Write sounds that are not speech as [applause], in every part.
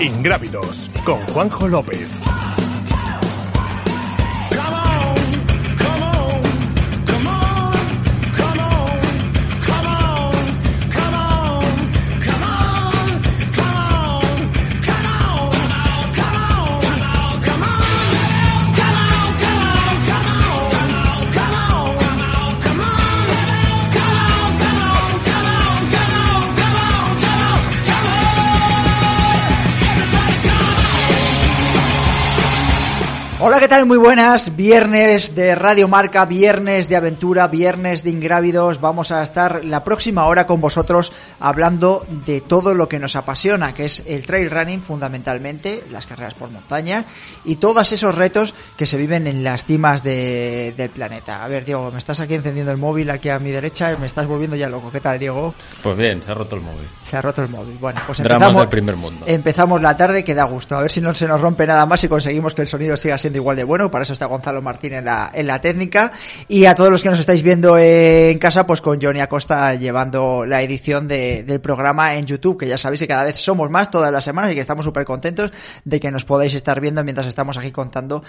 Ingrávidos con Juanjo López. Hola, ¿qué tal? Muy buenas. Viernes de Radio Marca, viernes de aventura, viernes de ingrávidos. Vamos a estar la próxima hora con vosotros hablando de todo lo que nos apasiona, que es el trail running fundamentalmente, las carreras por montaña y todos esos retos que se viven en las cimas de- del planeta. A ver, Diego, me estás aquí encendiendo el móvil aquí a mi derecha me estás volviendo ya loco. ¿Qué tal, Diego? Pues bien, se ha roto el móvil. Se ha roto el móvil. Bueno, pues Dramas empezamos, del primer mundo. empezamos la tarde que da gusto. A ver si no se nos rompe nada más y conseguimos que el sonido siga siendo igual de bueno. Para eso está Gonzalo Martín en la, en la técnica. Y a todos los que nos estáis viendo en casa, pues con Johnny Acosta llevando la edición de- del programa en YouTube, que ya sabéis que cada vez somos más todas las semanas y que estamos súper contentos de que nos podáis estar viendo mientras estamos aquí contando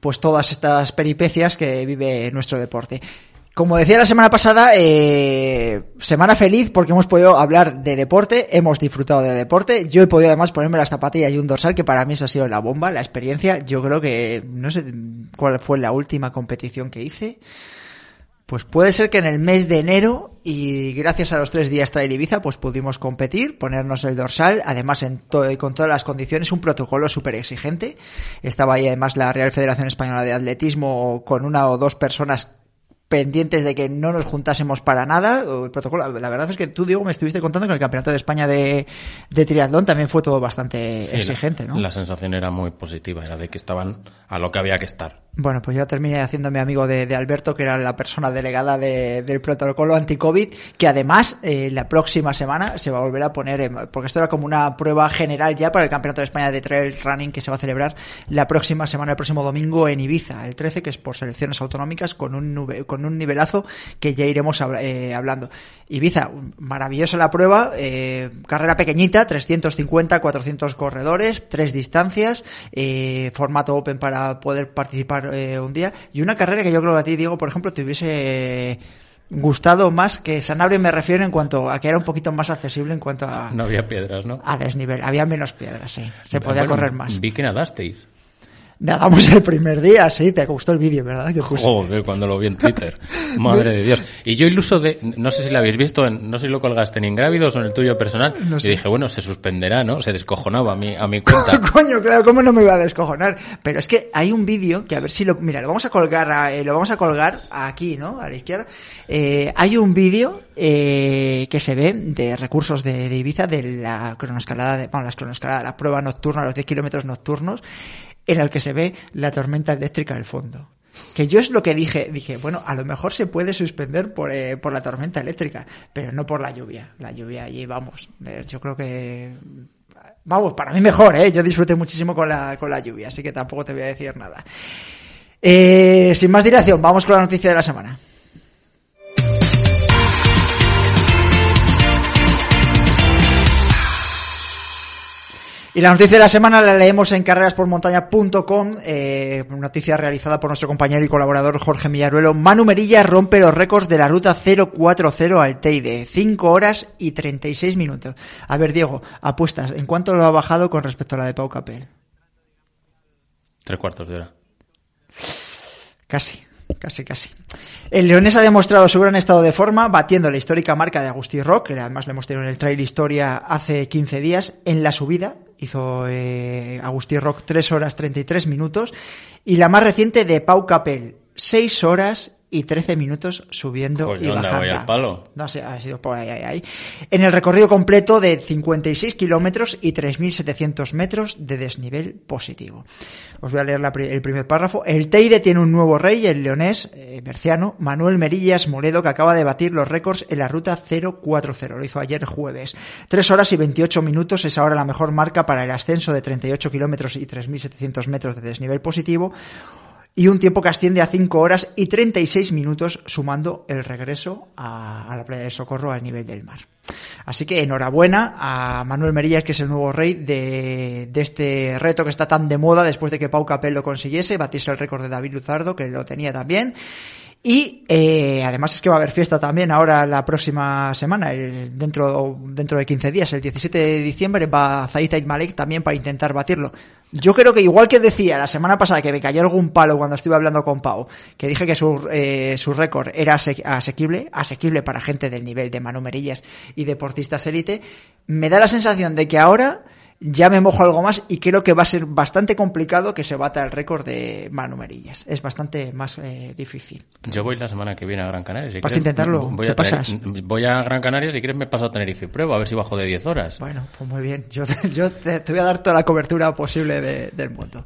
pues todas estas peripecias que vive nuestro deporte. Como decía la semana pasada, eh, semana feliz porque hemos podido hablar de deporte, hemos disfrutado de deporte. Yo he podido además ponerme las zapatillas y un dorsal que para mí eso ha sido la bomba, la experiencia. Yo creo que no sé cuál fue la última competición que hice. Pues puede ser que en el mes de enero y gracias a los tres días Trail Ibiza pues pudimos competir, ponernos el dorsal, además en to- con todas las condiciones, un protocolo súper exigente. Estaba ahí además la Real Federación Española de Atletismo con una o dos personas pendientes de que no nos juntásemos para nada. El protocolo, la verdad es que tú, Diego, me estuviste contando que el Campeonato de España de, de triatlón también fue todo bastante Sí, exigente, la, ¿no? La sensación era muy positiva, era de que estaban a lo que había que estar. Bueno, pues yo terminé haciéndome amigo de, Alberto, que era la persona delegada de- del protocolo anti-COVID, que además eh, la próxima semana se va a volver a poner, en- porque esto era como una prueba general ya para el Campeonato de España de Trail Running que se va a celebrar la próxima semana, el próximo domingo en Ibiza, el 13, que es por selecciones autonómicas, con un, con un nivelazo que ya iremos eh, hablando. Ibiza, maravillosa la prueba, eh, carrera pequeñita, 350, 400 corredores, tres distancias, eh, formato open para poder participar eh, un día, y una carrera que yo creo que a ti, Diego, por ejemplo, te hubiese gustado más que Sanabria me refiero en cuanto a que era un poquito más accesible en cuanto a, No había piedras, ¿no? a desnivel. Había menos piedras, sí. Se podía Bueno, correr más. Vi que nadasteis. Nadamos el primer día, sí, te gustó el vídeo, ¿verdad? Que puse. Joder, cuando lo vi en Twitter. Madre de Dios. Y yo iluso de, no sé si lo habéis visto, en- no sé si lo colgaste en Ingrávidos o en el tuyo personal. No sé. Y dije, bueno, se suspenderá, ¿no? Se descojonaba a mi, a mi [laughs] cuenta. Coño, claro, ¿cómo no me iba a descojonar? Pero es que hay un vídeo que a ver si lo, mira, lo vamos a colgar, a- eh, lo vamos a colgar aquí, ¿no? A la izquierda. Eh, hay un vídeo eh, que se ve de recursos de, de Ibiza de la cronoescalada, de, bueno, las cronoescaladas, la prueba nocturna, los 10 kilómetros nocturnos, en el que se ve la tormenta eléctrica al fondo. Que yo es lo que dije, dije, bueno, a lo mejor se puede suspender por, eh, por la tormenta eléctrica, pero no por la lluvia. La lluvia allí, vamos, eh, yo creo que Vamos, para mí mejor, ¿eh? Yo disfruté muchísimo con la, con la lluvia, así que tampoco te voy a decir nada. Eh, sin más dilación, vamos con la noticia de la semana. Y la noticia de la semana la leemos en carreraspormontaña.com, eh, noticia realizada por nuestro compañero y colaborador Jorge Millaruelo. Manu Merilla rompe los récords de la ruta 040 al Teide, 5 horas y 36 minutos. A ver, Diego, apuestas, ¿en cuánto lo ha bajado con respecto a la de Pau Capel? Tres cuartos de hora. Casi, casi, casi. El leonés ha demostrado su gran estado de forma, batiendo la histórica marca de Agustí Rock, que además le hemos tenido en el Trail Historia hace 15 días, en la subida. Hizo eh, Agustí Rock 3 horas 33 minutos. Y la más reciente de Pau Capel, 6 horas y 13 minutos subiendo Coño, y bajando. al palo. No sé, ha sido por ahí, ahí, ahí. En el recorrido completo de 56 kilómetros y 3.700 metros de desnivel positivo. Os voy a leer la el primer párrafo. El Teide tiene un nuevo rey, el leonés eh, berciano, Manuel Merillas Moledo, que acaba de batir los récords en la ruta 040. Lo hizo ayer jueves. 3 horas y 28 minutos es ahora la mejor marca para el ascenso de 38 kilómetros y 3.700 metros de desnivel positivo y un tiempo que asciende a 5 horas y 36 minutos sumando el regreso a, la playa de Socorro al nivel del mar. Así que enhorabuena a Manuel Merillas, que es el nuevo rey de, de este reto que está tan de moda después de que Pau Capel lo consiguiese, batiese el récord de David Luzardo, que lo tenía también. Y eh, además es que va a haber fiesta también ahora la próxima semana, dentro, dentro de 15 días, el 17 de diciembre, va Zaid Malik también para intentar batirlo. Yo creo que igual que decía la semana pasada que me cayó algún palo cuando estuve hablando con Pau, que dije que su, eh, su récord era asequible, asequible para gente del nivel de Manu Merillas y deportistas élite, me da la sensación de que ahora ya me mojo algo más y creo que va a ser bastante complicado que se bata el récord de Manu Merillas. Es bastante más eh, difícil. Yo voy la semana que viene a Gran Canaria. Si ¿Vas a intentarlo? Voy a, pasas? voy a Gran Canaria, si quieres me paso a Tenerife y pruebo, a ver si bajo de 10 horas. Bueno, pues muy bien. Yo, yo te, voy a dar toda la cobertura posible del mundo.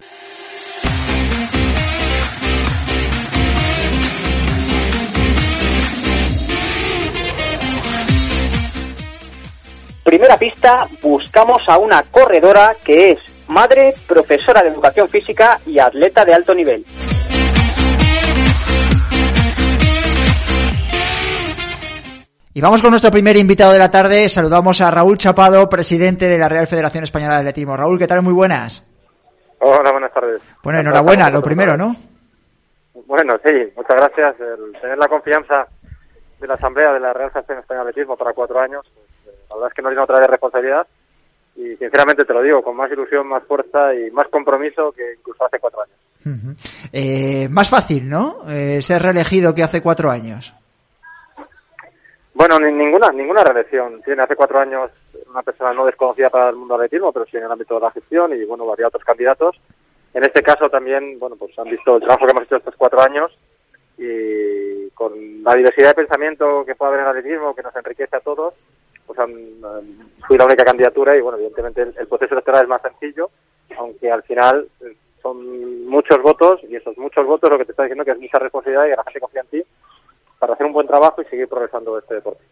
Primera pista, buscamos a una corredora que es madre, profesora de educación física y atleta de alto nivel. Y vamos con nuestro primer invitado de la tarde. Saludamos a Raúl Chapado, presidente de la Real Federación Española de Atletismo. Raúl, ¿qué tal? Muy buenas. Hola, buenas tardes. Bueno, enhorabuena, lo primero, ¿no? Bueno, sí, muchas gracias. El tener la confianza de la Asamblea de la Real Federación Española de Atletismo para cuatro años la verdad es que no tiene otra vez responsabilidad y sinceramente te lo digo, con más ilusión, más fuerza y más compromiso que incluso hace cuatro años. eh, más fácil, ¿no? Eh, ser reelegido que hace cuatro años. Bueno, ni, ninguna ninguna reelección. Tiene hace cuatro años una persona no desconocida para el mundo del atletismo, pero sí en el ámbito de la gestión y bueno, había otros candidatos. En este caso también, bueno, pues han visto el trabajo que hemos hecho estos cuatro años y con la diversidad de pensamiento que puede haber en el atletismo, que nos enriquece a todos, pues fui la única candidatura y bueno, evidentemente el, proceso electoral es más sencillo, aunque al final eh, son muchos votos y esos muchos votos lo que te está diciendo que es mucha responsabilidad y la gente confía en ti para hacer un buen trabajo y seguir progresando este deporte.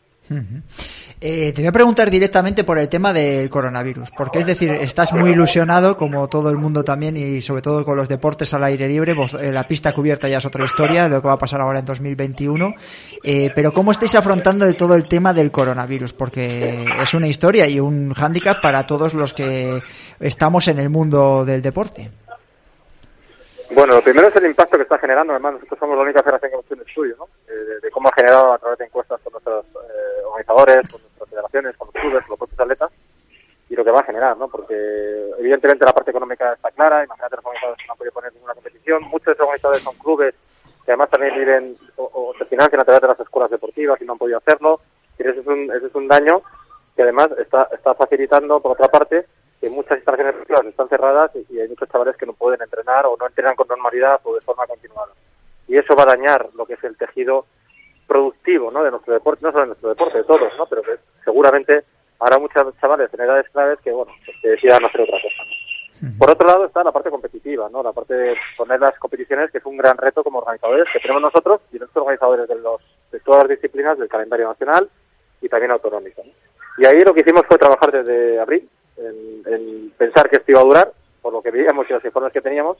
Eh, te voy a preguntar directamente por el tema del coronavirus, porque es decir, estás muy ilusionado, como todo el mundo también, y sobre todo con los deportes al aire libre, eh, la pista cubierta ya es otra historia, lo que va a pasar ahora en 2021, eh, pero ¿cómo estáis afrontando de todo el tema del coronavirus? Porque es una historia y un hándicap para todos los que estamos en el mundo del deporte. Bueno, lo primero es el impacto que está generando. Además, nosotros somos la única federación que hemos hecho un estudio, ¿no? de, cómo ha generado a través de encuestas con nuestros eh, organizadores, federaciones, con los clubes, con los propios atletas, y lo que va a generar, ¿no? Porque evidentemente la parte económica está clara. Imagínate los organizadores no han podido poner ninguna competición. Muchos de organizadores son clubes que además también viven o, se financian a través de las escuelas deportivas y no han podido hacerlo. Y ese es un, ese es un daño que además está, está facilitando, por otra parte, que muchas instalaciones deportivas están cerradas y, hay muchos chavales que no pueden entrenar o no entrenan con normalidad o de forma continuada. Y eso va a dañar lo que es el tejido productivo ¿no? de nuestro deporte, no solo de nuestro deporte, de todos, ¿no? pero que seguramente habrá muchos chavales en edades claves que, bueno, pues que decidan hacer otra cosa. Por otro lado está la parte competitiva, ¿no? La parte de poner las competiciones, que es un gran reto como organizadores que tenemos nosotros y nuestros organizadores de, los, de todas las disciplinas del calendario nacional y también autonómico. Y ahí lo que hicimos fue trabajar desde abril, en, pensar que esto iba a durar, por lo que veíamos y los informes que teníamos,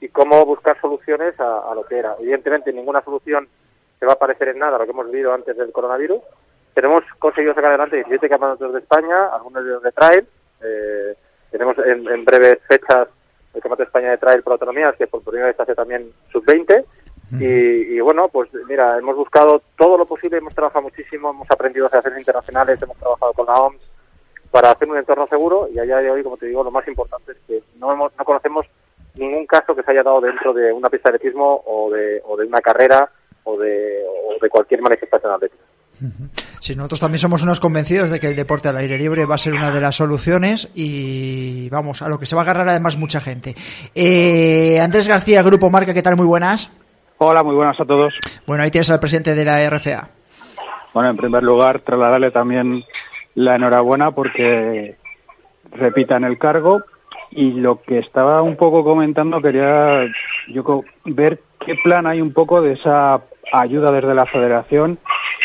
y cómo buscar soluciones a, lo que era. Evidentemente, ninguna solución se va a parecer en nada a lo que hemos vivido antes del coronavirus, pero hemos conseguido sacar adelante 17 campeonatos de España, algunos de de trail. Eh, tenemos en, breves fechas el Campeonato de España de Trail por autonomías, que por primera vez hace también sub-20. Y, y, bueno, pues mira, hemos buscado todo lo posible, hemos trabajado muchísimo, hemos aprendido a hacer internacionales, hemos trabajado con la OMS, para hacer un entorno seguro y allá de hoy, como te digo, lo más importante es que no, hemos, no conocemos ningún caso que se haya dado dentro de una pista de atletismo o de, o de una carrera o de, o de cualquier manifestación atlética. Sí, nosotros también somos unos convencidos de que el deporte al aire libre va a ser una de las soluciones y vamos, a lo que se va a agarrar además mucha gente. Eh, Andrés García, Grupo Marca, ¿qué tal? Muy buenas. Hola, muy buenas a todos. Bueno, ahí tienes al presidente de la RFA. Bueno, en primer lugar, trasladarle también la enhorabuena porque repitan el cargo y lo que estaba un poco comentando quería yo ver qué plan hay un poco de esa ayuda desde la federación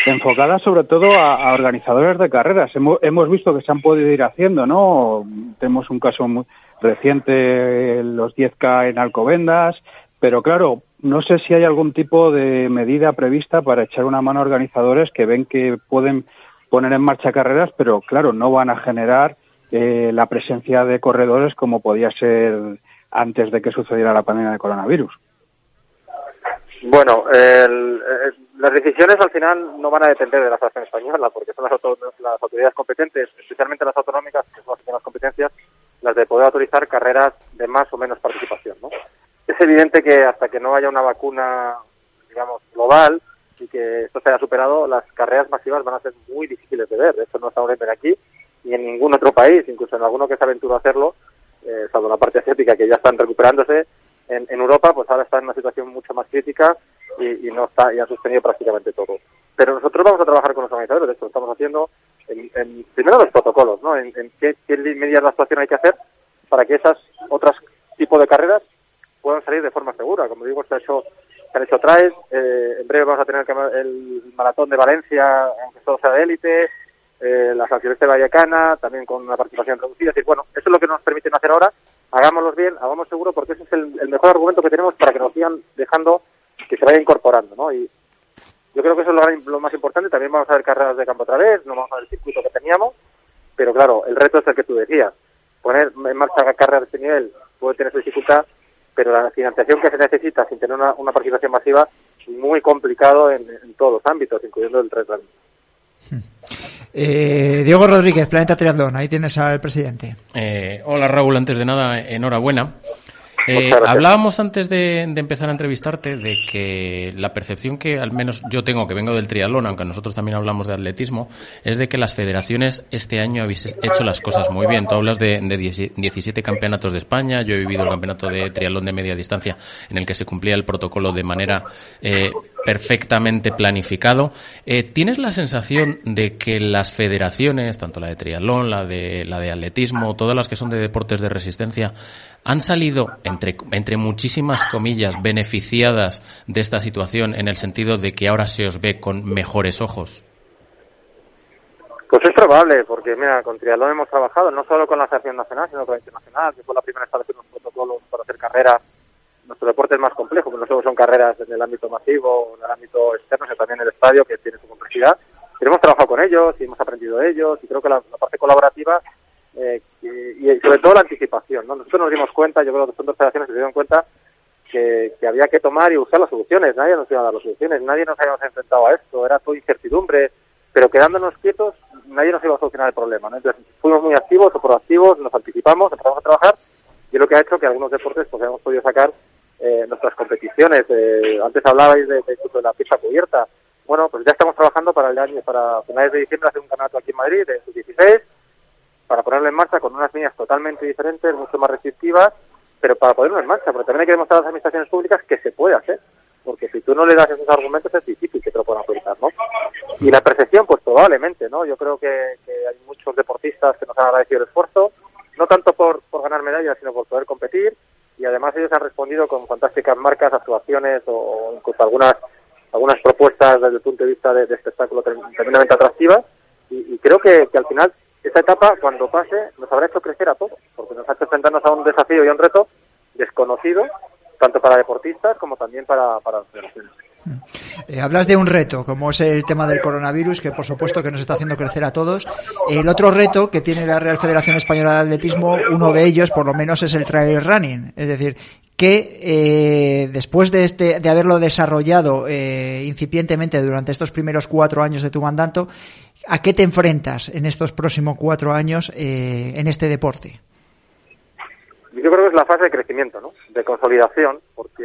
enfocada sobre todo a, organizadores de carreras. Hemos, hemos, visto que se han podido ir haciendo, ¿no? Tenemos un caso muy reciente, los 10K en Alcobendas, pero claro, no sé si hay algún tipo de medida prevista para echar una mano a organizadores que ven que pueden poner en marcha carreras, pero claro, no van a generar eh, la presencia de corredores como podía ser antes de que sucediera la pandemia de coronavirus. Bueno, el, las decisiones al final no van a depender de la Federación Española, porque son las, las autoridades competentes, especialmente las autonómicas, que son las que tienen las competencias, las de poder autorizar carreras de más o menos participación. ¿no? Es evidente que hasta que no haya una vacuna, digamos, global y que esto se haya superado, las carreras masivas van a ser muy difíciles de ver. Esto no estamos en aquí ni en ningún otro país, incluso en alguno que se aventuró a hacerlo, eh, salvo la parte asiática que ya están recuperándose. En, en Europa, pues ahora está en una situación mucho más crítica y, y, no está y ha sostenido prácticamente todo. Pero nosotros vamos a trabajar con los organizadores, de hecho, estamos haciendo en, en primero los protocolos, ¿no? En, en qué, qué medidas de actuación hay que hacer para que esas otras tipos de carreras puedan salir de forma segura. Como digo, se ha hecho, se han hecho traes, eh, en breve vamos a tener el, maratón de Valencia, aunque todo sea de élite, eh, la San Silvestre Vallecana, también con una participación reducida. Es decir, bueno, eso es lo que nos permiten hacer ahora. Hagámoslos bien, hagamos seguro, porque ese es el, mejor argumento que tenemos para que nos sigan dejando que se vaya incorporando, ¿no? Y yo creo que eso es lo, más importante. También vamos a ver carreras de campo otra vez, no vamos a ver el circuito que teníamos, pero claro, el reto es el que tú decías. Poner en marcha carreras de este nivel puede tener su dificultad, pero la financiación que se necesita sin tener una, participación masiva es muy complicado en, todos los ámbitos, incluyendo el trail eh, Diego Rodríguez, Planeta Triatlón, ahí tienes al presidente. Eh, hola Raúl, antes de nada, enhorabuena. Eh, hablábamos antes de, de, empezar a entrevistarte de que la percepción que al menos yo tengo, que vengo del triatlón, aunque nosotros también hablamos de atletismo, es de que las federaciones este año habéis hecho las cosas muy bien. Tú hablas de, de 17 campeonatos de España, yo he vivido el campeonato de triatlón de media distancia en el que se cumplía el protocolo de manera eh, perfectamente planificado. Eh, ¿Tienes la sensación de que las federaciones, tanto la de triatlón, la de, la de atletismo, todas las que son de deportes de resistencia, han salido, entre, entre muchísimas comillas, beneficiadas de esta situación en el sentido de que ahora se os ve con mejores ojos? Pues es probable, porque mira, con Triatlón hemos trabajado no solo con la Asociación Nacional, sino con la Internacional, que fue la primera en establecer unos protocolos para hacer carreras. Nuestro deporte es más complejo, porque no solo son carreras en el ámbito masivo, en el ámbito externo, sino también en el estadio, que tiene su complejidad. Pero hemos trabajado con ellos y hemos aprendido de ellos, y creo que la, la parte colaborativa eh, y, y, sobre todo la anticipación. ¿no? Nosotros nos dimos cuenta, yo creo que las federaciones se dieron cuenta que, que, había que tomar y usar las soluciones. Nadie nos iba a dar las soluciones, nadie nos habíamos enfrentado a esto, era todo incertidumbre, pero quedándonos quietos nadie nos iba a solucionar el problema. ¿no? Entonces fuimos muy activos o proactivos, nos anticipamos, empezamos a trabajar y es lo que ha hecho que algunos deportes pues hemos podido sacar eh, nuestras competiciones. Eh, antes hablabais de, la pista cubierta. Bueno, pues ya estamos trabajando para el año, para finales de diciembre hacer un campeonato aquí en Madrid de 16 para ponerlo en marcha con unas líneas totalmente diferentes, mucho más restrictivas, pero para ponerlo en marcha, porque también hay que demostrar a las administraciones públicas que se puede hacer, porque si tú no le das esos argumentos es difícil que te lo puedan autorizar, ¿no? Y la percepción, pues probablemente, ¿no? Yo creo que, que hay muchos deportistas que nos han agradecido el esfuerzo, no tanto por, por ganar medallas, sino por poder competir, además ellos han respondido con fantásticas marcas, actuaciones o, incluso algunas algunas propuestas desde el punto de vista de, espectáculo tremendamente atractivas, y, creo que, al final esta etapa, cuando pase, nos habrá hecho crecer a todos, porque nos ha hecho enfrentarnos a un desafío y a un reto desconocido, tanto para deportistas como también para, para las. Eh, hablas de un reto, como es el tema del coronavirus, que por supuesto que nos está haciendo crecer a todos. El otro reto que tiene la Real Federación Española de Atletismo, uno de ellos, por lo menos, es el trail running. Es decir, que eh, después de, este, de haberlo desarrollado eh, incipientemente durante estos primeros cuatro años de tu mandato, ¿a qué te enfrentas en estos próximos cuatro años eh, en este deporte? Yo creo que es la fase de crecimiento, ¿no? De consolidación, porque,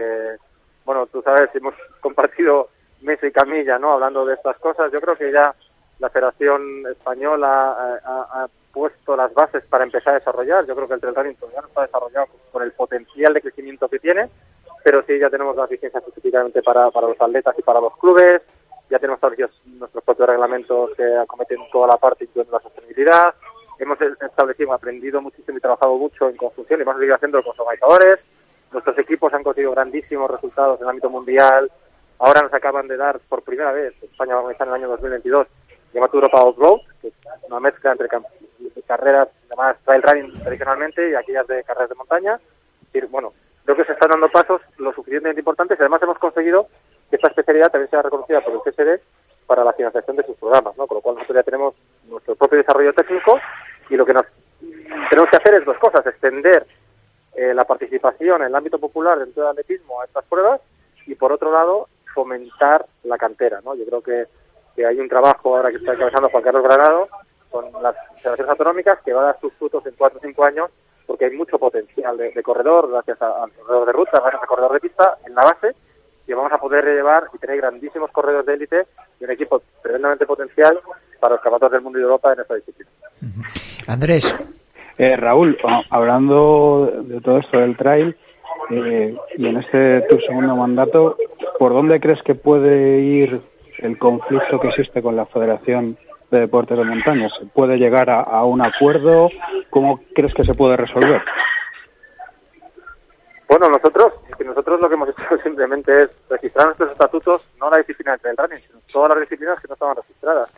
bueno, tú sabes, hemos [laughs] compartido mesa y camilla, ¿no? Hablando de estas cosas. Yo creo que ya la Federación Española ha, ha, puesto las bases para empezar a desarrollar. Yo creo que el trail running todavía no está desarrollado con el potencial de crecimiento que tiene, pero sí ya tenemos las licencias específicamente para, para los atletas y para los clubes, ya tenemos establecidos nuestros propios reglamentos que acometen toda la parte incluyendo la sostenibilidad, hemos establecido, aprendido muchísimo y trabajado mucho en conjunción y vamos a seguir haciendo con los organizadores, nuestros equipos han conseguido grandísimos resultados en el ámbito mundial, ahora nos acaban de dar por primera vez, España va a comenzar en el año 2022, llamado Europa Off-Road, que es una mezcla entre carreras llamadas trail running tradicionalmente y aquellas de carreras de montaña. Y, bueno, creo que se están dando pasos lo suficientemente importantes y además hemos conseguido que esta especialidad también sea reconocida por el CSD para la financiación de sus programas, ¿no? Con lo cual nosotros ya tenemos nuestro propio desarrollo técnico y lo que nos tenemos que hacer es dos cosas, extender eh, la participación en el ámbito popular dentro del atletismo a estas pruebas y por otro lado fomentar la cantera, ¿no? Yo creo que, que hay un trabajo ahora que está encabezando Juan Carlos Granado con las federaciones autonómicas que va a dar sus frutos en cuatro o cinco años porque hay mucho potencial de, corredor gracias al corredor de ruta, gracias al corredor de pista en la base y vamos a poder llevar y tener grandísimos corredores de élite y un equipo tremendamente potencial para los campeonatos del mundo y de Europa en esta disciplina. Andrés. Eh, Raúl, hablando de todo esto del trail eh, y en este tu segundo mandato, ¿por dónde crees que puede ir el conflicto que existe con la Federación de Deportes de Montaña? ¿Se puede llegar a, un acuerdo? ¿Cómo crees que se puede resolver? Bueno, nosotros, nosotros lo que hemos hecho [laughs] simplemente es registrar nuestros estatutos, no la disciplina del running, sino todas las disciplinas que no estaban registradas.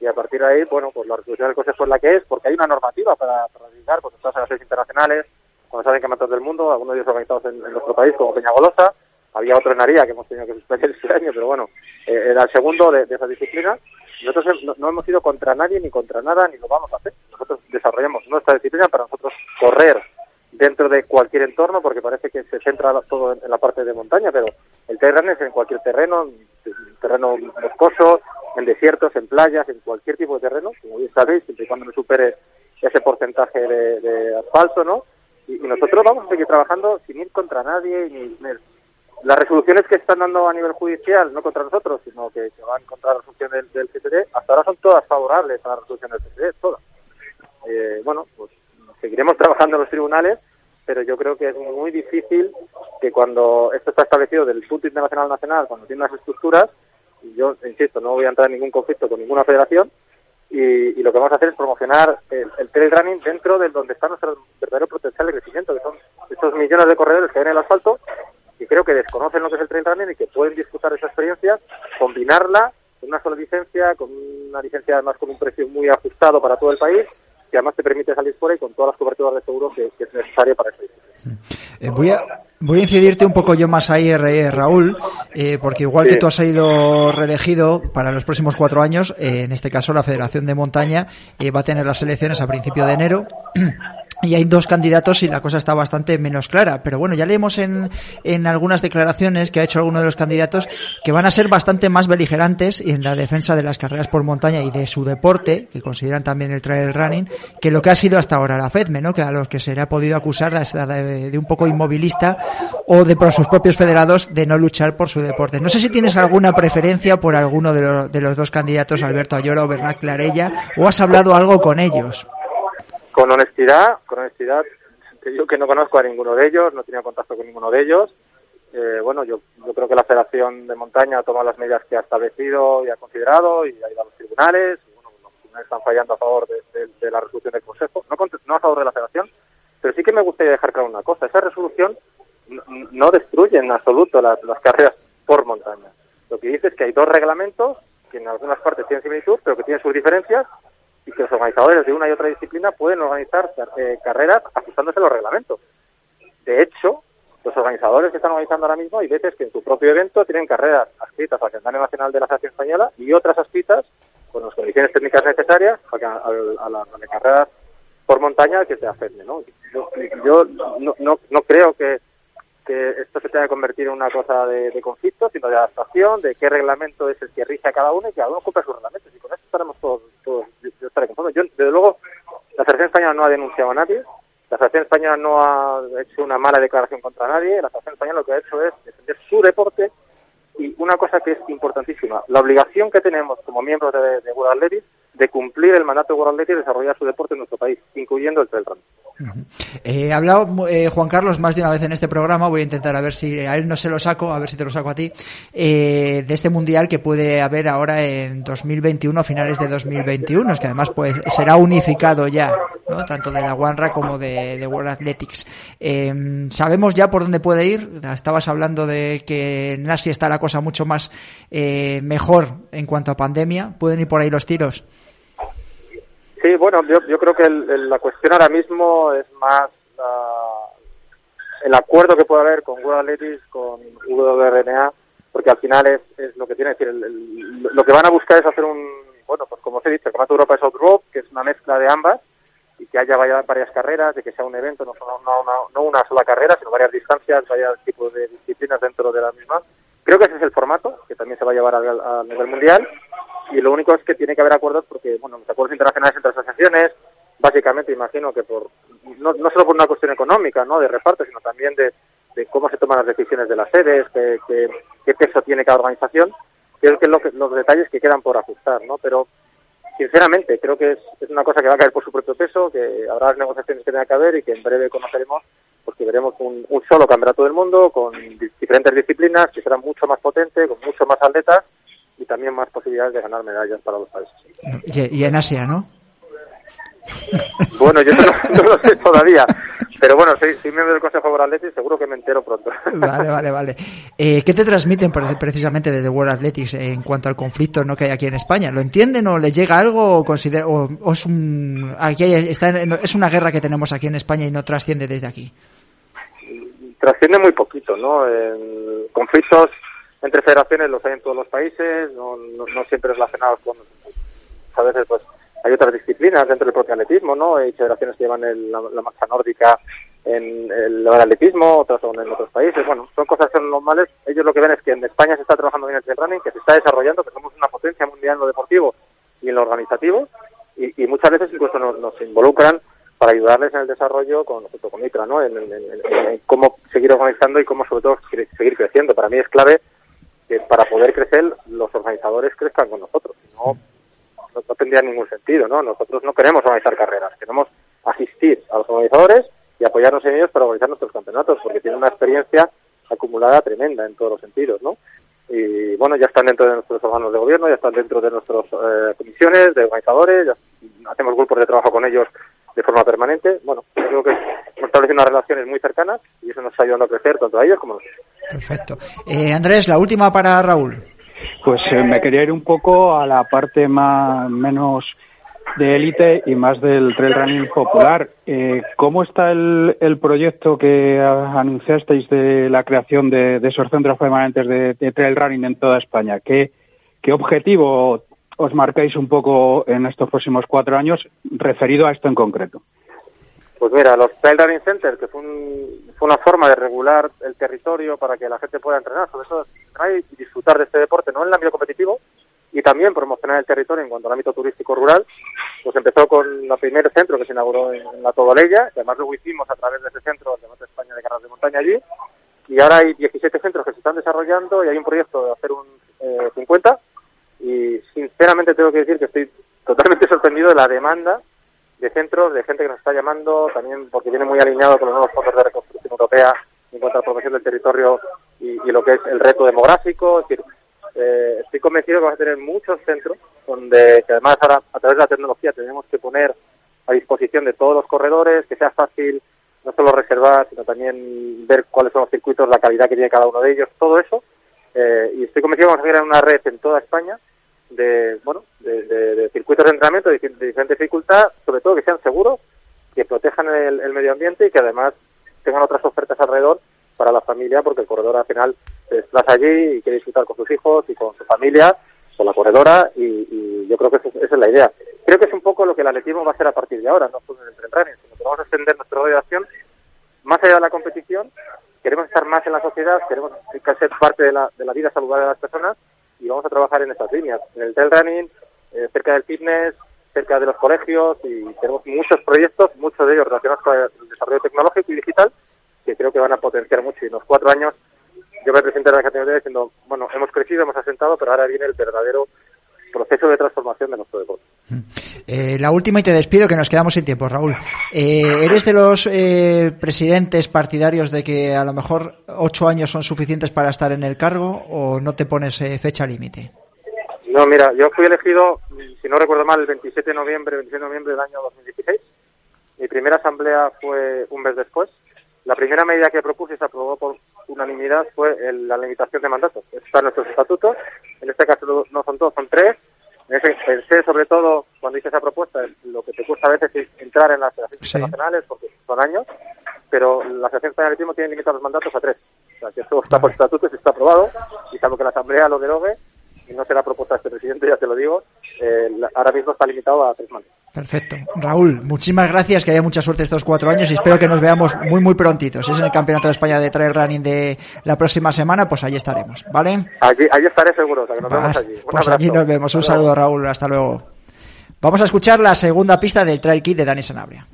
Y a partir de ahí, bueno, pues la resolución del Consejo es la que es, porque hay una normativa para, para dedicar, pues las series internacionales, cuando salen campeonatos del mundo, algunos de ellos organizados en, nuestro país, como Peña Golosa, había otro en Aría que hemos tenido que suspender [laughs] este año, pero bueno, eh, era el segundo de, esa disciplina nosotros no, hemos ido contra nadie ni contra nada ni lo vamos a hacer. Nosotros desarrollamos nuestra disciplina para nosotros correr dentro de cualquier entorno porque parece que se centra todo en, la parte de montaña, pero el terreno es en cualquier terreno, en terreno boscoso, en desiertos, en playas, en cualquier tipo de terreno, como bien sabéis, siempre y cuando no supere ese porcentaje de, asfalto, ¿no? Y, nosotros vamos a seguir trabajando sin ir contra nadie ni, las resoluciones que están dando a nivel judicial, no contra nosotros, sino que, van contra la resolución del, del hasta ahora son todas favorables a la resolución del CCD, todas. Eh, bueno, pues seguiremos trabajando en los tribunales, pero yo creo que es muy difícil que cuando esto está establecido del punto internacional nacional, cuando tiene unas estructuras, yo insisto, no voy a entrar en ningún conflicto con ninguna federación, y, lo que vamos a hacer es promocionar el, trail running dentro de donde está nuestro verdadero potencial de crecimiento, que son estos millones de corredores que ven en el asfalto y creo que desconocen lo que es el trail running y que pueden disfrutar esa experiencia, combinarla con una sola licencia, con una licencia además con un precio muy ajustado para todo el país, que además te permite salir fuera y con todas las coberturas de seguro que, es necesaria para esa eh, voy a Voy a incidirte un poco yo más ahí, eh, Raúl, eh, porque igual que tú has sido reelegido para los próximos cuatro años, en este caso la Federación de Montaña va a tener las elecciones a principio de enero y hay dos candidatos y la cosa está bastante menos clara. Pero bueno, ya leemos en, en algunas declaraciones que ha hecho alguno de los candidatos que van a ser bastante más beligerantes en la defensa de las carreras por montaña y de su deporte, que consideran también el trail running, que lo que ha sido hasta ahora la FEDME, ¿no? Que a los que se le ha podido acusar de, de un poco inmovilista o de por sus propios federados de no luchar por su deporte. No sé si tienes alguna preferencia por alguno de, los, de los dos candidatos, Alberto Ayora o Bernat Clarella, o has hablado algo con ellos. Con honestidad, con honestidad, te digo que no conozco a ninguno de ellos, no tenía contacto con ninguno de ellos. Eh, bueno, yo, yo creo que la Federación de Montaña ha tomado las medidas que ha establecido y ha considerado y ha ido a los tribunales. Y, bueno, los tribunales están fallando a favor de, la resolución del Consejo, no, no, a favor de la Federación, pero sí que me gustaría dejar claro una cosa. Esa resolución no, destruye en absoluto las, las carreras por montaña. Lo que dice es que hay dos reglamentos que en algunas partes tienen similitud, pero que tienen sus diferencias y que los organizadores de una y otra disciplina pueden organizar eh, carreras ajustándose a los reglamentos. De hecho, los organizadores que están organizando ahora mismo hay veces que en su propio evento tienen carreras adscritas al calendario nacional de la Asociación Española y otras adscritas con las condiciones técnicas necesarias a, las carreras por montaña que se afecten. ¿no? Yo, no, no, no creo que, esto se tenga que convertir en una cosa de, conflicto, sino de adaptación, de qué reglamento es el que rige a cada uno y que cada uno cumple sus reglamentos. Y con eso estaremos todos, todos yo estaré conforme. Yo, desde luego, la Federación Española no ha denunciado a nadie, la Federación Española no ha hecho una mala declaración contra nadie, la Federación Española lo que ha hecho es defender su deporte y una cosa que es importantísima, la obligación que tenemos como miembros de, de World Athletics de cumplir el mandato de World Athletics y desarrollar su deporte en nuestro país, incluyendo el trail. Eh, he hablado eh, Juan Carlos más de una vez en este programa, voy a intentar a ver si a él no se lo saco, a ver si te lo saco a ti, eh, de este mundial que puede haber ahora en 2021, a finales de 2021, es que además pues será unificado ya, ¿no? tanto de la OneRA como de, World Athletics. Sabemos ya por dónde puede ir, estabas hablando de que en Asia está la cosa mucho más mejor en cuanto a pandemia, ¿pueden ir por ahí los tiros? Sí, bueno, yo, yo creo que la cuestión ahora mismo es más el acuerdo que puede haber con World Athletics, con WRNA porque al final es, es lo que tiene que decir, lo que van a buscar es hacer un, bueno, pues como os he dicho, el Campeonato Europa es Outrope, que es una mezcla de ambas, y que haya varias carreras, de que sea un evento, no, una, no una sola carrera, sino varias distancias, varios tipos de disciplinas dentro de la misma. Creo que ese es el formato, que también se va a llevar a, nivel mundial, y lo único es que tiene que haber acuerdos porque, bueno, los acuerdos internacionales entre asociaciones, básicamente imagino que por, no, solo por una cuestión económica, ¿no?, de reparto, sino también de, cómo se toman las decisiones de las sedes, qué, qué, peso tiene cada organización, creo que, lo que los detalles que quedan por ajustar, ¿no? Pero sinceramente creo que es, es, una cosa que va a caer por su propio peso, que habrá las negociaciones que tenga que haber y que en breve conoceremos, porque veremos un, un solo campeonato del mundo con diferentes disciplinas que será mucho más potente, con mucho más atletas y también más posibilidades de ganar medallas para los países. Y, en Asia, ¿no? Bueno, yo no, [laughs] lo sé todavía, pero bueno, soy, miembro del Consejo de Athletics, seguro que me entero pronto. Vale, vale, vale. Eh, ¿Qué te transmiten precisamente desde World Athletics en cuanto al conflicto no que hay aquí en España? ¿Lo entienden o les llega algo o, considera, o, es, un, aquí está, es una guerra que tenemos aquí en España y no trasciende desde aquí? Trasciende muy poquito, ¿no? conflictos entre federaciones los hay en todos los países, no, no, siempre relacionados con, a veces pues hay otras disciplinas dentro del propio atletismo, ¿no? Hay federaciones que llevan la, marcha nórdica en el, atletismo, otras son en otros países. Bueno, son cosas que son normales. Ellos lo que ven es que en España se está trabajando bien el trail running, que se está desarrollando, que somos una potencia mundial en lo deportivo y en lo organizativo, y, muchas veces incluso nos, involucran para ayudarles en el desarrollo con, junto con ITRA, ¿no? En, cómo seguir organizando y cómo sobre todo seguir creciendo. Para mí es clave que para poder crecer los organizadores crezcan con nosotros. no, no, tendría ningún sentido, ¿no? Nosotros no queremos organizar carreras, queremos asistir a los organizadores y apoyarnos en ellos para organizar nuestros campeonatos, porque tienen una experiencia acumulada tremenda en todos los sentidos, ¿no? Y bueno, ya están dentro de nuestros órganos de gobierno, ya están dentro de nuestras eh, comisiones de organizadores, ya hacemos grupos de trabajo con ellos de forma permanente. Bueno, creo que hemos establecido unas relaciones muy cercanas y eso nos está ayudando a crecer tanto a ellos como a nosotros. Perfecto. Eh, Andrés, la última para Raúl. Pues eh, me quería ir un poco a la parte más menos de élite y más del trail running popular. Eh, ¿Cómo está el, proyecto que anunciasteis de la creación de, esos centros permanentes de, trail running en toda España? ¿Qué, ¿Qué objetivo os marcáis un poco en estos próximos cuatro años referido a esto en concreto? Pues mira, los Trail Running Centers, que fue, una forma de regular el territorio para que la gente pueda entrenar, sobre todo y disfrutar de este deporte, no en el ámbito competitivo, y también promocionar el territorio en cuanto al ámbito turístico rural, pues empezó con el primer centro que se inauguró en, la Todoleya, que además luego hicimos a través de ese centro el Debate España de Carros de Montaña allí, y ahora hay 17 centros que se están desarrollando y hay un proyecto de hacer un 50, eh, y sinceramente tengo que decir que estoy totalmente [laughs] sorprendido de la demanda de centros, de gente que nos está llamando, también porque viene muy alineado con los nuevos fondos de reconstrucción europea en cuanto a la promoción del territorio y, lo que es el reto demográfico. Es decir, eh, estoy convencido que vamos a tener muchos centros donde, que además ahora a través de la tecnología tenemos que poner a disposición de todos los corredores, que sea fácil no solo reservar, sino también ver cuáles son los circuitos, la calidad que tiene cada uno de ellos, todo eso. Eh, y estoy convencido que vamos a crear una red en toda España de, bueno, de, circuitos de entrenamiento de, diferente dificultad, sobre todo que sean seguros, que protejan el, medio ambiente y que además tengan otras ofertas alrededor para la familia, porque el corredor al final se desplaza allí y quiere disfrutar con sus hijos y con su familia, con la corredora, y, yo creo que esa, es la idea. Creo que es un poco lo que el atletismo va a hacer a partir de ahora, no solo en el entrenamiento, sino que vamos a extender nuestra radiación más allá de la competición, queremos estar más en la sociedad, queremos ser parte de la, de la vida saludable de las personas y vamos a trabajar en estas líneas, en el trail running, eh, cerca del fitness, cerca de los colegios y tenemos muchos proyectos, muchos de ellos relacionados con el desarrollo tecnológico y digital, que creo que van a potenciar mucho. Y en los cuatro años yo me presenté en la categoría diciendo, bueno, hemos crecido, hemos asentado, pero ahora viene el verdadero proceso de transformación de nuestro deporte. Eh, la última y te despido que nos quedamos sin tiempo, Raúl. Eh, ¿Eres de los eh, presidentes partidarios de que a lo mejor ocho años son suficientes para estar en el cargo o no te pones fecha límite? No, mira, yo fui elegido, si no recuerdo mal, el 27 de noviembre, 27 de noviembre del año 2016. Mi primera asamblea fue un mes después. La primera medida que propuse y se aprobó por unanimidad fue la limitación de mandatos. Está en nuestros estatutos. En este caso no son dos, son tres Pensé sobre todo, cuando hice esa propuesta, lo que te cuesta a veces es entrar en las federaciones internacionales, porque son años, pero la Asociación Española de Atletismo tiene limitados los mandatos a tres. O sea, que esto está por estatutos, está aprobado, y salvo que la Asamblea lo derogue, y no será propuesta de este presidente, ya te lo digo, eh, ahora mismo está limitado a tres mandatos. Perfecto. Raúl, muchísimas gracias, que haya mucha suerte estos cuatro años y espero que nos veamos muy, muy prontitos. Si es en el Campeonato de España de Trail Running de la próxima semana, pues ahí estaremos, ¿vale? Allí, estaré seguro, o sea que nos vemos allí. pues allí nos vemos. Un saludo, Raúl. Hasta luego. Vamos a escuchar la segunda pista del Trail Kit de Dani Sanabria.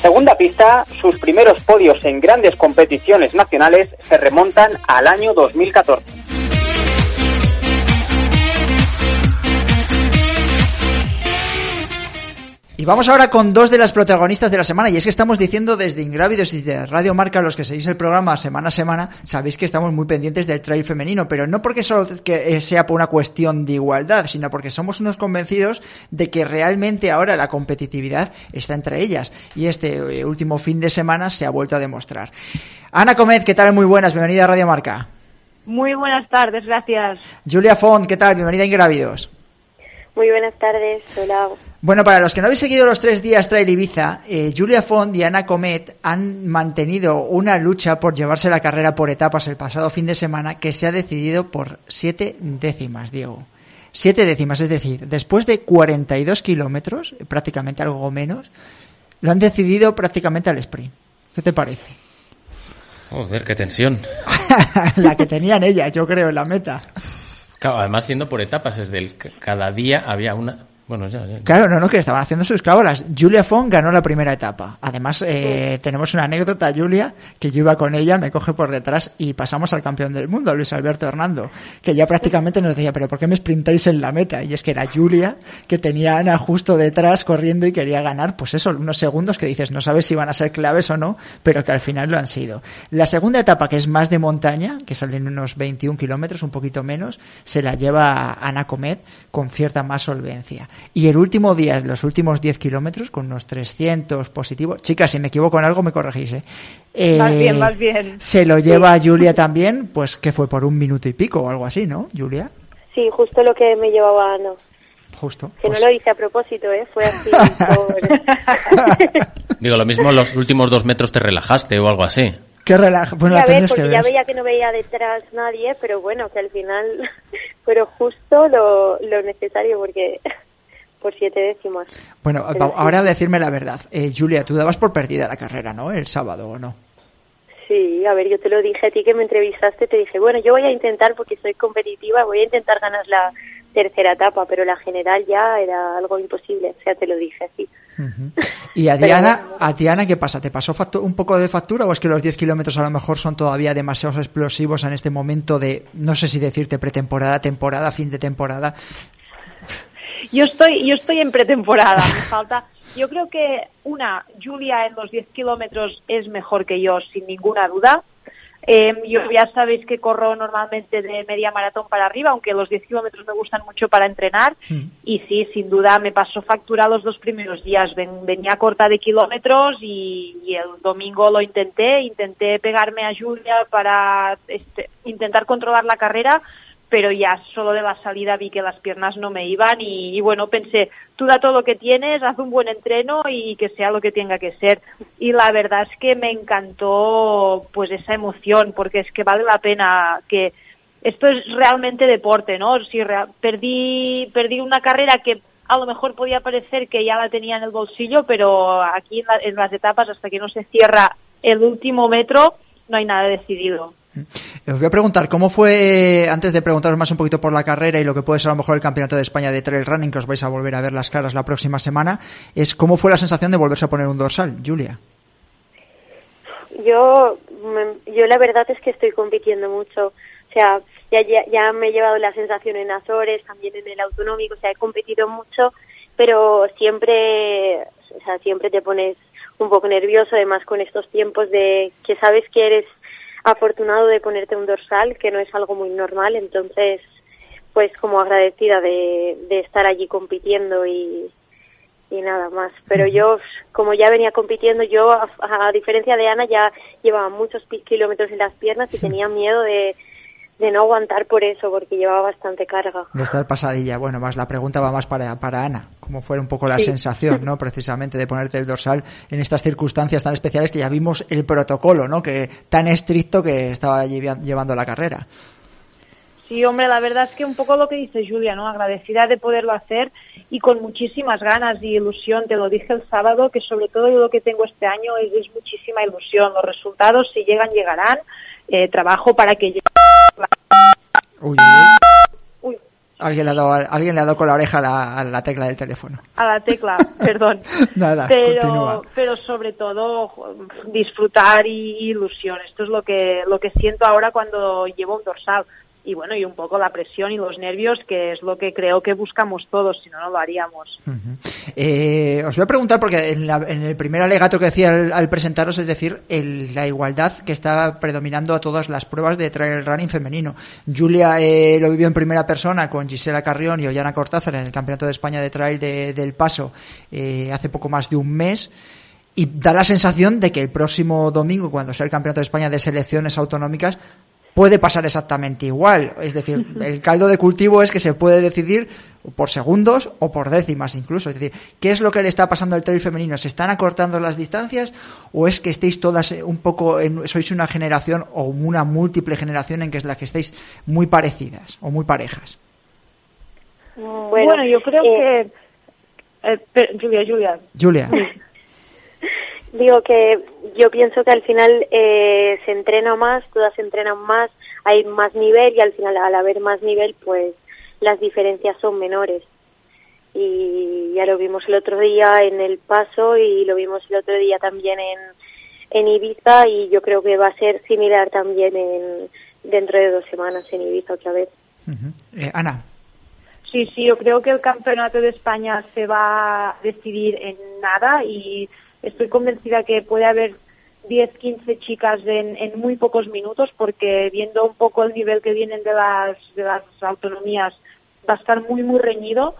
Segunda pista, sus primeros podios en grandes competiciones nacionales se remontan al año 2014. Y vamos ahora con dos de las protagonistas de la semana. Y es que estamos diciendo desde Ingrávidos y de Radio Marca, los que seguís el programa semana a semana, sabéis que estamos muy pendientes del trail femenino, pero no porque solo que sea por una cuestión de igualdad, sino porque somos unos convencidos de que realmente ahora la competitividad está entre ellas. Y este eh, último fin de semana se ha vuelto a demostrar. Ana Comet, ¿qué tal? Muy buenas, bienvenida a Radio Marca. Muy buenas tardes, gracias. Julia Font, ¿qué tal? Bienvenida a Ingrávidos. Muy buenas tardes, hola. Bueno, para los que no habéis seguido los tres días Trail Ibiza, eh, Julia Font y Ana Comet han mantenido una lucha por llevarse la carrera por etapas el pasado fin de semana que se ha decidido por siete décimas, Diego. Siete décimas, es decir, después de 42 kilómetros, prácticamente algo menos, lo han decidido prácticamente al sprint. ¿Qué te parece? Joder, qué tensión. [laughs] la que tenían ellas, yo creo, en la meta. Claro, además siendo por etapas, es del cada día había una bueno, ya, Claro, no, no, que estaban haciendo sus cábalas. Julia Font ganó la primera etapa. Además, eh, tenemos una anécdota, Julia, que yo iba con ella, me coge por detrás y pasamos al campeón del mundo, Luis Alberto Hernando, que ya prácticamente nos decía, pero ¿por qué me sprintáis en la meta? Y es que era Julia, que tenía a Ana justo detrás corriendo y quería ganar, pues eso, unos segundos que dices, no sabes si van a ser claves o no, pero que al final lo han sido. La segunda etapa, que es más de montaña, que salen unos 21 kilómetros, un poquito menos, se la lleva Ana Comet con cierta más solvencia. Y el último día, los últimos 10 kilómetros, con unos 300 positivos. Chicas, si me equivoco en algo, me corregís, ¿eh? más bien, más bien. Se lo lleva Julia también, pues que fue por un minuto y pico o algo así, ¿no, Julia? Sí, justo lo que me llevaba Ana. Justo. Que no pues lo hice a propósito, ¿eh? Fue así. [laughs] [laughs] Digo, lo mismo los últimos dos metros te relajaste o algo así. Qué relaja. Bueno, ya ves, porque ya veía que no veía detrás nadie, pero bueno, que al final, [laughs] pero justo lo, lo necesario porque por siete décimas. Bueno, ahora decirme la verdad. Eh, Julia, tú dabas por perdida la carrera, ¿no? El sábado, ¿o no? Sí, a ver, yo te lo dije a ti que me entrevistaste, te dije, bueno, yo voy a intentar porque soy competitiva, voy a intentar ganar la tercera etapa, pero la general ya era algo imposible, o sea, te lo dije así. [laughs] ¿Y a Diana, a Diana qué pasa? ¿Te pasó un poco de factura o es que los 10 kilómetros a lo mejor son todavía demasiados explosivos en este momento de, no sé si decirte pretemporada, temporada, fin de temporada? Yo estoy, yo estoy en pretemporada, me falta. Yo creo que una, Julia en los 10 kilómetros es mejor que yo, sin ninguna duda. Eh, yo ya sabéis que corro normalmente de media maratón para arriba, aunque los 10 kilómetros me gustan mucho para entrenar. Y sí, sin duda me pasó factura los dos primeros días. venía corta de kilómetros y, el domingo lo intenté. Intenté pegarme a Julia para este, intentar controlar la carrera, pero ya solo de la salida vi que las piernas no me iban y, bueno, pensé, tú da todo lo que tienes, haz un buen entreno y que sea lo que tenga que ser. Y la verdad es que me encantó pues esa emoción, porque es que vale la pena que esto es realmente deporte, ¿no? Si perdí, perdí una carrera que a lo mejor podía parecer que ya la tenía en el bolsillo, pero aquí en las etapas, hasta que no se cierra el último metro, no hay nada decidido. Os voy a preguntar, ¿cómo fue, antes de preguntaros más un poquito por la carrera y lo que puede ser a lo mejor el Campeonato de España de Trail Running, que os vais a volver a ver las caras la próxima semana, es cómo fue la sensación de volverse a poner un dorsal, Julia? Yo, yo la verdad es que estoy compitiendo mucho. O sea, ya, ya, me he llevado la sensación en Azores, también en el autonómico, o sea, he competido mucho, pero siempre, o sea, siempre te pones un poco nervioso, además con estos tiempos de que sabes que eres afortunado de ponerte un dorsal, que no es algo muy normal, entonces pues como agradecida de, de estar allí compitiendo y, y nada más. Pero yo, como ya venía compitiendo, yo, a, diferencia de Ana, ya llevaba muchos kilómetros en las piernas y tenía miedo de, de no aguantar por eso, porque llevaba bastante carga. De estar pasadilla. Bueno, más la pregunta va más para, para Ana. ¿Cómo fue un poco la sensación, no? [laughs] Precisamente de ponerte el dorsal en estas circunstancias tan especiales que ya vimos el protocolo, ¿no? Que tan estricto que estaba llevando la carrera. Sí, hombre, la verdad es que un poco lo que dice Julia, ¿no? Agradecida de poderlo hacer y con muchísimas ganas y ilusión. Te lo dije el sábado, que sobre todo lo que tengo este año es, es muchísima ilusión. Los resultados, si llegan, llegarán. Eh, trabajo para que lleguen. Uy, uy. Alguien le, ha dado, alguien le ha dado con la oreja a la, tecla del teléfono. A la tecla, [laughs] perdón. Nada, pero, pero sobre todo disfrutar y ilusión. Esto es lo que, lo que siento ahora cuando llevo un dorsal y bueno, y un poco la presión y los nervios, que es lo que creo que buscamos todos, si no, no lo haríamos. Eh, os voy a preguntar, porque en, el primer alegato que decía al, presentaros, es decir, la igualdad que está predominando a todas las pruebas de trail running femenino. Julia eh, lo vivió en primera persona con Gisela Carrión y Ollana Cortázar en el Campeonato de España de Trail del Paso eh, hace poco más de un mes. Y da la sensación de que el próximo domingo, cuando sea el Campeonato de España de Selecciones Autonómicas, puede pasar exactamente igual. Es decir, [laughs] el caldo de cultivo es que se puede decidir por segundos o por décimas incluso. Es decir, ¿qué es lo que le está pasando al trail femenino? ¿Se están acortando las distancias o es que estéis todas un poco, en, sois una generación o una múltiple generación en que es la que estáis muy parecidas o muy parejas? Bueno, yo creo eh, que... Eh, Julia, Julia. Julia. Digo que yo pienso que al final eh, se entrena más, todas se entrenan más, hay más nivel y al final al haber más nivel pues las diferencias son menores. Y ya lo vimos el otro día en el paso y lo vimos el otro día también en, en Ibiza y yo creo que va a ser similar también en, dentro de dos semanas en Ibiza otra vez. Eh, Ana. Sí, sí, yo creo que el campeonato de España se va a decidir en nada y estoy convencida que puede haber 10, 15 chicas en, en, muy pocos minutos porque viendo un poco el nivel que vienen de las, de las autonomías va a estar muy, muy reñido.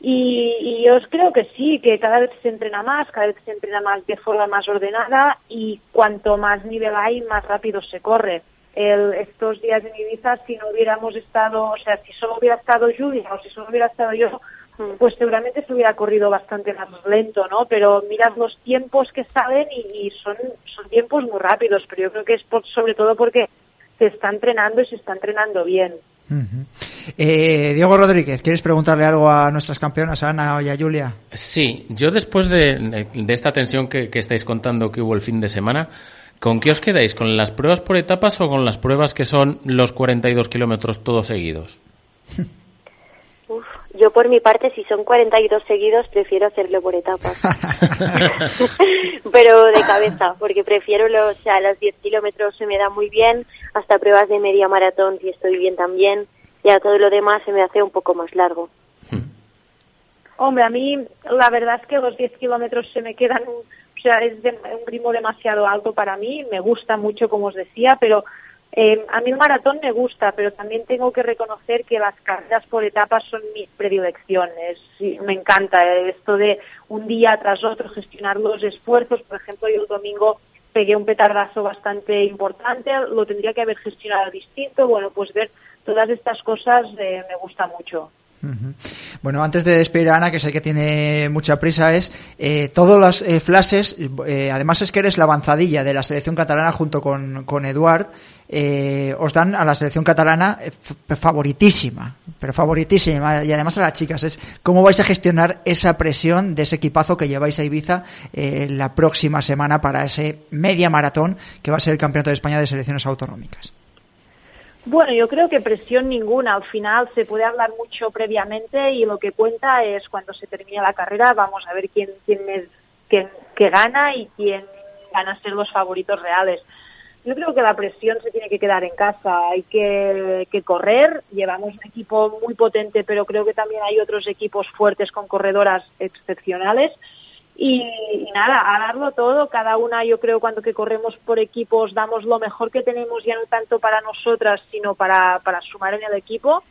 Y, y yo creo que sí, que cada vez se entrena más, cada vez se entrena más de forma más ordenada y cuanto más nivel hay, más rápido se corre. El, estos días en Ibiza, si no hubiéramos estado, o sea, si solo hubiera estado Julia o si solo hubiera estado yo, pues seguramente se hubiera corrido bastante más lento, ¿no? Pero mirad los tiempos que salen y, son, son tiempos muy rápidos, pero yo creo que es sobre todo porque se está entrenando y se está entrenando bien. eh, Diego Rodríguez, ¿quieres preguntarle algo a nuestras campeonas, a Ana y a Julia? Sí, yo después de, de esta tensión que, que estáis contando que hubo el fin de semana, ¿Con qué os quedáis? ¿Con las pruebas por etapas o con las pruebas que son los 42 kilómetros todos seguidos? [laughs] Yo por mi parte, si son 42 seguidos, prefiero hacerlo por etapas. [laughs] Pero de cabeza, porque prefiero los, o sea, los 10 kilómetros se me da muy bien, hasta pruebas de media maratón si estoy bien también, y a todo lo demás se me hace un poco más largo. Hombre, a mí la verdad es que los 10 kilómetros se me quedan, o sea, es un ritmo demasiado alto para mí, me gusta mucho como os decía, pero eh, a mí el maratón me gusta, pero también tengo que reconocer que las carreras por etapas son mi predilección. me encanta esto de un día tras otro gestionar los esfuerzos. Por ejemplo, yo el domingo pegué un petardazo bastante importante, lo tendría que haber gestionado distinto. Bueno, pues ver todas estas cosas eh, me gusta mucho. Bueno, antes de despedir a Ana, que sé que tiene mucha prisa, es eh, todos los eh, flashes, eh, además es que eres la avanzadilla de la selección catalana junto con, con Eduard, eh, os dan a la selección catalana eh, favoritísima, pero favoritísima, y además a las chicas, es cómo vais a gestionar esa presión de ese equipazo que lleváis a Ibiza eh, la próxima semana para ese media maratón que va a ser el Campeonato de España de Selecciones Autonómicas. Bueno, yo creo que presión ninguna. Al final se puede hablar mucho previamente y lo que cuenta es cuando se termine la carrera, vamos a ver quién, quién es, quién, gana y quién van a ser los favoritos reales. Yo creo que la presión se tiene que quedar en casa, hay que, correr, llevamos un equipo muy potente, pero creo que también hay otros equipos fuertes con corredoras excepcionales. Y, nada, a darlo todo, cada una yo creo cuando que corremos por equipos damos lo mejor que tenemos ya no tanto para nosotras, sino para, para sumar en el equipo.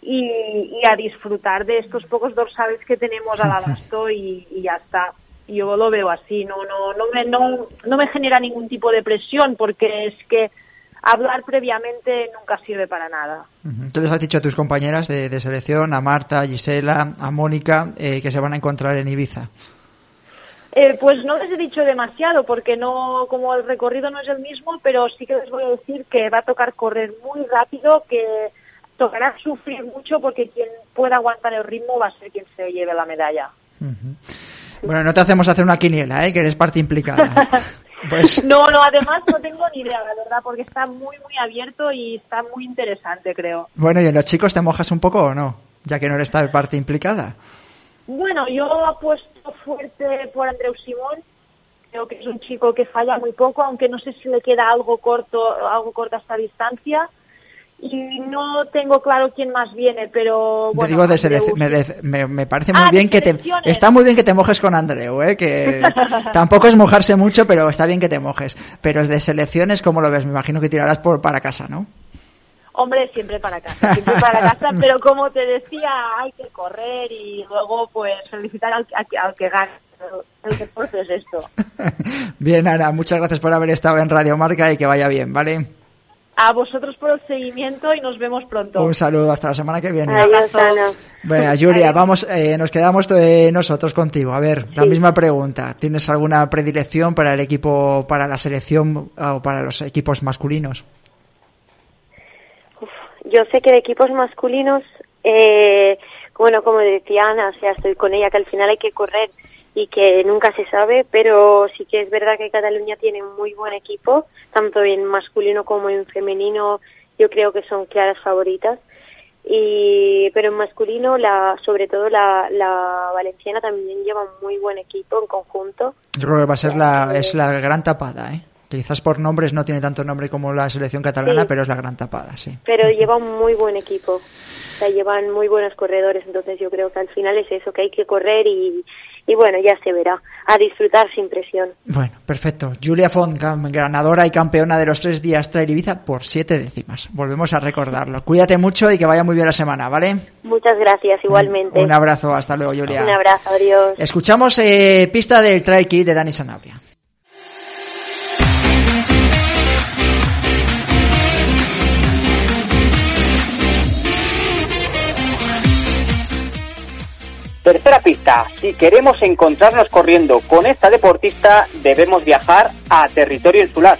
Y, a disfrutar de estos pocos dorsales que tenemos al [laughs] abasto y, y ya está yo lo veo así, no, no, no me, no, no me genera ningún tipo de presión porque es que hablar previamente nunca sirve para nada. Entonces has dicho a tus compañeras de, selección, a Marta, a Gisela, a Mónica, eh, que se van a encontrar en Ibiza. Eh, pues no les he dicho demasiado porque no, como el recorrido no es el mismo, pero sí que les voy a decir que va a tocar correr muy rápido, que tocará sufrir mucho porque quien pueda aguantar el ritmo va a ser quien se lleve la medalla. Bueno, no te hacemos hacer una quiniela, ¿eh? que eres parte implicada. [laughs] Pues... No, no, además no tengo ni idea, la verdad, porque está muy, muy abierto y está muy interesante, creo. Bueno, ¿y en los chicos te mojas un poco o no? Ya que no eres parte implicada. Bueno, yo apuesto fuerte por Andreu Simón. Creo que es un chico que falla muy poco, aunque no sé si le queda algo corto, algo corto a esta distancia y no tengo claro quién más viene, pero bueno. digo de me, me, parece muy ah, bien que te está muy bien que te mojes con Andreu, ¿eh? que [laughs] tampoco es mojarse mucho, pero está bien que te mojes. Pero es de selecciones, ¿cómo lo ves? Me imagino que tirarás por para casa, ¿no? Hombre, siempre para casa, siempre para casa, pero como te decía, hay que correr y luego pues felicitar al, al que gane. El deporte es esto. [laughs] bien, Ana, muchas gracias por haber estado en Radio Marca y que vaya bien, ¿vale? A vosotros por el seguimiento y nos vemos pronto. Un saludo, hasta la semana que viene. Adiós, Bueno, Julia, vamos, eh, nos quedamos nosotros contigo. A ver, la misma pregunta. ¿Tienes alguna predilección para el equipo, para la selección o para los equipos masculinos? yo sé que de equipos masculinos, eh, bueno, como decía Ana, o sea, estoy con ella, que al final hay que correr y que nunca se sabe, pero sí que es verdad que Cataluña tiene un muy buen equipo, tanto en masculino como en femenino, yo creo que son claras favoritas. Y, pero en masculino, la, sobre todo la, la valenciana también lleva un muy buen equipo en conjunto. Yo creo que va a ser la, es la gran tapada, ¿eh? Quizás por nombres no tiene tanto nombre como la selección catalana, pero es la gran tapada, sí. Pero lleva un muy buen equipo. O sea, llevan muy buenos corredores, entonces yo creo que al final es eso, que hay que correr y, y bueno, ya se verá. A disfrutar sin presión. Bueno, perfecto. Julia Font, ganadora y campeona de los tres días Trail Ibiza por siete décimas. Volvemos a recordarlo. Cuídate mucho y que vaya muy bien la semana, ¿vale? Muchas gracias, igualmente. Un, abrazo, hasta luego, Julia. Un abrazo, adiós. Escuchamos eh, pista del Trail Kit de Dani Sanabria. Tercera pista, si queremos encontrarnos corriendo con esta deportista, debemos viajar a territorio insular.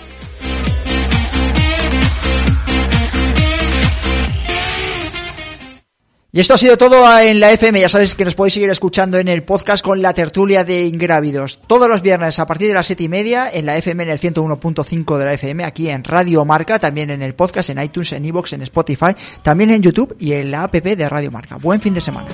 Y esto ha sido todo en la FM. Ya sabéis que nos podéis seguir escuchando en el podcast con la tertulia de ingrávidos. Todos los viernes a partir de las siete y media en la FM, en el 101.5 de la FM, aquí en Radio Marca, también en el podcast, en iTunes, en iVoox, en Spotify, también en YouTube y en la app de Radio Marca. Buen fin de semana.